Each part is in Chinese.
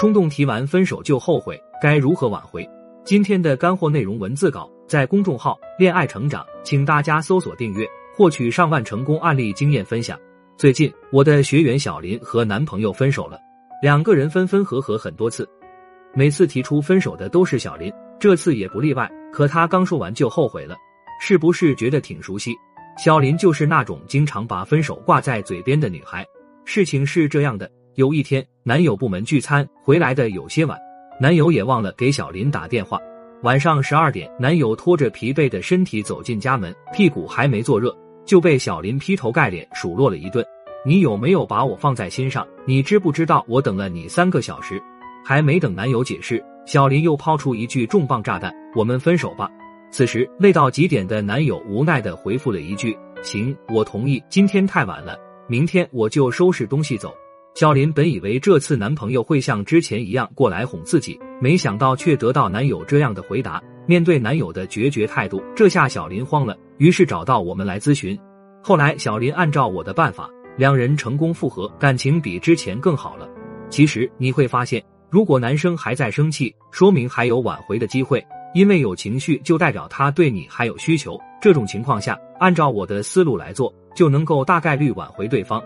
冲动提完分手就后悔，该如何挽回？今天的干货内容文字稿在公众号“恋爱成长”，请大家搜索订阅，获取上万成功案例经验分享。最近，我的学员小林和男朋友分手了，两个人分分合合很多次，每次提出分手的都是小林，这次也不例外。可他刚说完就后悔了，是不是觉得挺熟悉？小林就是那种经常把分手挂在嘴边的女孩。事情是这样的。有一天，男友部门聚餐回来的有些晚，男友也忘了给小林打电话。晚上十二点，男友拖着疲惫的身体走进家门，屁股还没坐热，就被小林劈头盖脸数落了一顿。你有没有把我放在心上？你知不知道我等了你三个小时？还没等男友解释，小林又抛出一句重磅炸弹：“我们分手吧。”此时累到极点的男友无奈的回复了一句：“行，我同意。今天太晚了，明天我就收拾东西走。”小林本以为这次男朋友会像之前一样过来哄自己，没想到却得到男友这样的回答。面对男友的决绝态度，这下小林慌了，于是找到我们来咨询。后来小林按照我的办法，两人成功复合，感情比之前更好了。其实你会发现，如果男生还在生气，说明还有挽回的机会，因为有情绪就代表他对你还有需求。这种情况下，按照我的思路来做，就能够大概率挽回对方。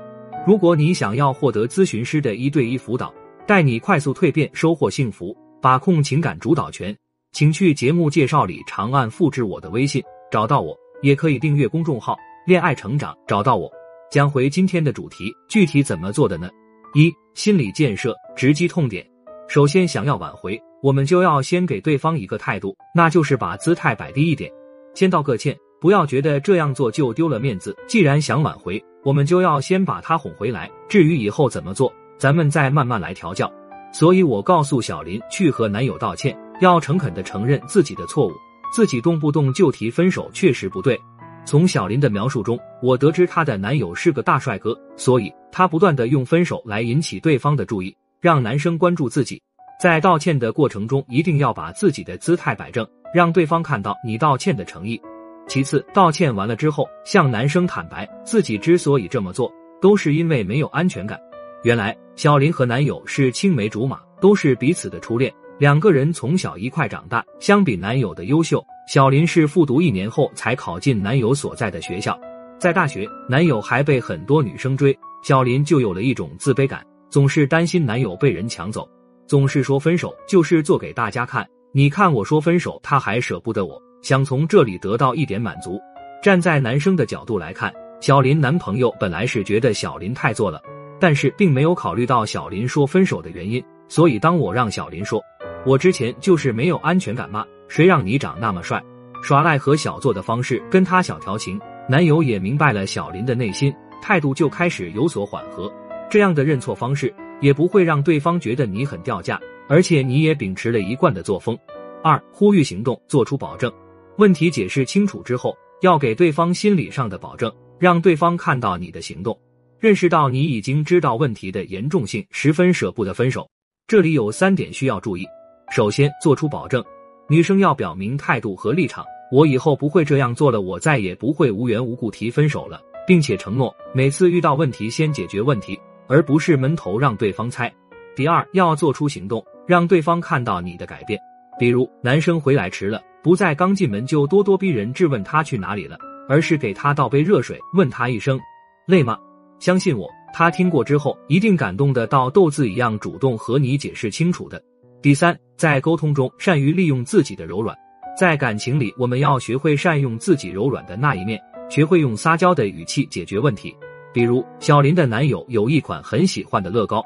如果你想要获得咨询师的一对一辅导，带你快速蜕变，收获幸福，把控情感主导权，请去节目介绍里长按复制我的微信，找到我，也可以订阅公众号“恋爱成长”，找到我。讲回今天的主题，具体怎么做的呢？一、心理建设，直击痛点。首先，想要挽回，我们就要先给对方一个态度，那就是把姿态摆低一点，先道个歉。不要觉得这样做就丢了面子。既然想挽回，我们就要先把他哄回来。至于以后怎么做，咱们再慢慢来调教。所以我告诉小林去和男友道歉，要诚恳的承认自己的错误，自己动不动就提分手确实不对。从小林的描述中，我得知她的男友是个大帅哥，所以她不断的用分手来引起对方的注意，让男生关注自己。在道歉的过程中，一定要把自己的姿态摆正，让对方看到你道歉的诚意。其次，道歉完了之后，向男生坦白自己之所以这么做，都是因为没有安全感。原来，小林和男友是青梅竹马，都是彼此的初恋，两个人从小一块长大。相比男友的优秀，小林是复读一年后才考进男友所在的学校。在大学，男友还被很多女生追，小林就有了一种自卑感，总是担心男友被人抢走，总是说分手就是做给大家看。你看我说分手，他还舍不得我。想从这里得到一点满足。站在男生的角度来看，小林男朋友本来是觉得小林太作了，但是并没有考虑到小林说分手的原因。所以当我让小林说，我之前就是没有安全感嘛，谁让你长那么帅，耍赖和小作的方式跟他小调情，男友也明白了小林的内心，态度就开始有所缓和。这样的认错方式也不会让对方觉得你很掉价，而且你也秉持了一贯的作风。二，呼吁行动，做出保证。问题解释清楚之后，要给对方心理上的保证，让对方看到你的行动，认识到你已经知道问题的严重性，十分舍不得分手。这里有三点需要注意：首先，做出保证，女生要表明态度和立场，我以后不会这样做了，我再也不会无缘无故提分手了，并且承诺每次遇到问题先解决问题，而不是闷头让对方猜。第二，要做出行动，让对方看到你的改变，比如男生回来迟了。不在刚进门就咄咄逼人质问他去哪里了，而是给他倒杯热水，问他一声累吗？相信我，他听过之后一定感动的到豆子一样，主动和你解释清楚的。第三，在沟通中善于利用自己的柔软，在感情里我们要学会善用自己柔软的那一面，学会用撒娇的语气解决问题。比如小林的男友有一款很喜欢的乐高，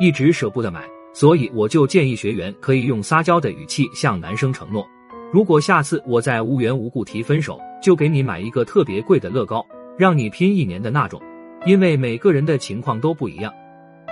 一直舍不得买，所以我就建议学员可以用撒娇的语气向男生承诺。如果下次我再无缘无故提分手，就给你买一个特别贵的乐高，让你拼一年的那种。因为每个人的情况都不一样。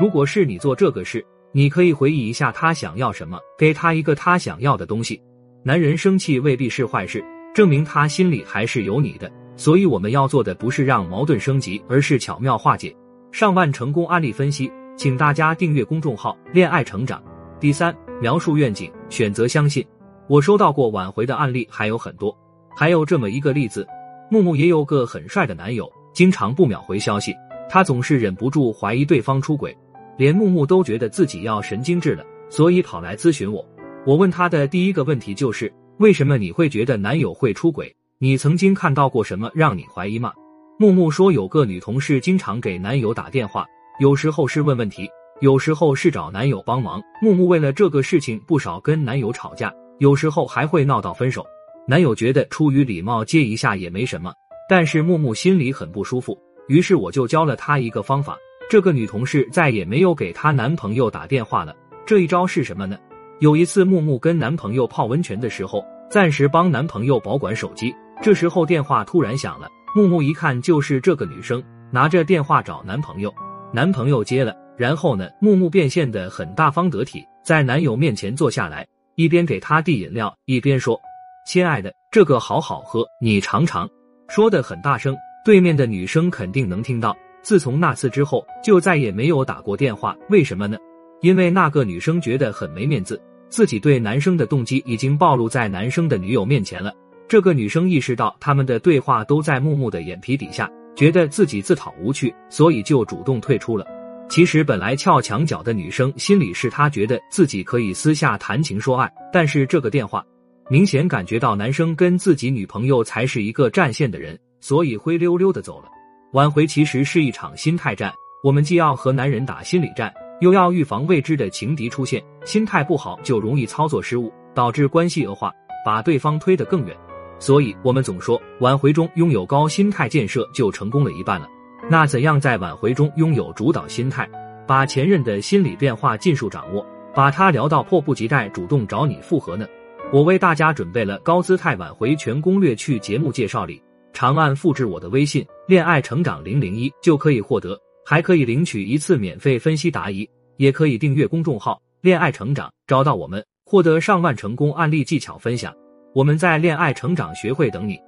如果是你做这个事，你可以回忆一下他想要什么，给他一个他想要的东西。男人生气未必是坏事，证明他心里还是有你的。所以我们要做的不是让矛盾升级，而是巧妙化解。上万成功案例分析，请大家订阅公众号“恋爱成长”。第三，描述愿景，选择相信。我收到过挽回的案例还有很多，还有这么一个例子：木木也有个很帅的男友，经常不秒回消息，他总是忍不住怀疑对方出轨，连木木都觉得自己要神经质了。所以跑来咨询我。我问他的第一个问题就是：为什么你会觉得男友会出轨？你曾经看到过什么让你怀疑吗？木木说，有个女同事经常给男友打电话，有时候是问问题，有时候是找男友帮忙。木木为了这个事情不少跟男友吵架，有时候还会闹到分手。男友觉得出于礼貌接一下也没什么，但是木木心里很不舒服。于是我就教了她一个方法，这个女同事再也没有给她男朋友打电话了。这一招是什么呢？有一次木木跟男朋友泡温泉的时候，暂时帮男朋友保管手机，这时候电话突然响了。木木一看就是这个女生拿着电话找男朋友，男朋友接了，然后呢，木木变现的很大方得体，在男友面前坐下来，一边给他递饮料，一边说：“亲爱的，这个好好喝，你尝尝。”说的很大声，对面的女生肯定能听到。自从那次之后，就再也没有打过电话。为什么呢？因为那个女生觉得很没面子，自己对男生的动机已经暴露在男生的女友面前了。这个女生意识到他们的对话都在木木的眼皮底下，觉得自己自讨无趣，所以就主动退出了。其实本来撬墙角的女生心里是她觉得自己可以私下谈情说爱，但是这个电话明显感觉到男生跟自己女朋友才是一个战线的人，所以灰溜溜的走了。挽回其实是一场心态战，我们既要和男人打心理战，又要预防未知的情敌出现。心态不好就容易操作失误，导致关系恶化，把对方推得更远。所以，我们总说挽回中拥有高心态建设就成功了一半了。那怎样在挽回中拥有主导心态，把前任的心理变化尽数掌握，把他聊到迫不及待主动找你复合呢？我为大家准备了高姿态挽回全攻略，去节目介绍里长按复制我的微信“恋爱成长零零一”就可以获得，还可以领取一次免费分析答疑，也可以订阅公众号“恋爱成长”，找到我们获得上万成功案例技巧分享。我们在恋爱成长学会等你。